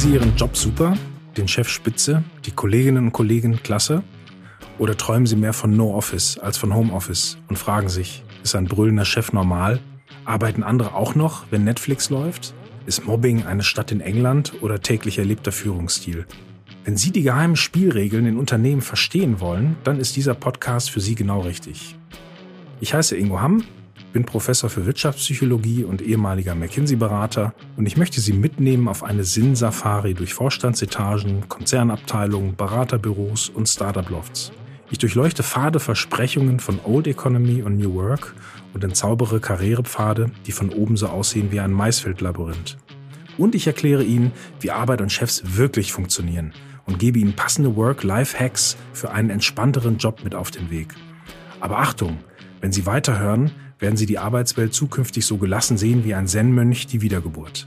Sie Ihren Job super, den Chef spitze, die Kolleginnen und Kollegen klasse? Oder träumen Sie mehr von No Office als von Home Office und fragen sich, ist ein brüllender Chef normal? Arbeiten andere auch noch, wenn Netflix läuft? Ist Mobbing eine Stadt in England oder täglich erlebter Führungsstil? Wenn Sie die geheimen Spielregeln in Unternehmen verstehen wollen, dann ist dieser Podcast für Sie genau richtig. Ich heiße Ingo Hamm, bin Professor für Wirtschaftspsychologie und ehemaliger McKinsey-Berater und ich möchte Sie mitnehmen auf eine Sinnsafari durch Vorstandsetagen, Konzernabteilungen, Beraterbüros und Startup-Lofts. Ich durchleuchte fade Versprechungen von Old Economy und New Work und entzaubere Karrierepfade, die von oben so aussehen wie ein Maisfeldlabyrinth. Und ich erkläre Ihnen, wie Arbeit und Chefs wirklich funktionieren und gebe Ihnen passende Work-Life-Hacks für einen entspannteren Job mit auf den Weg. Aber Achtung, wenn Sie weiterhören, werden Sie die Arbeitswelt zukünftig so gelassen sehen wie ein Zen-Mönch die Wiedergeburt.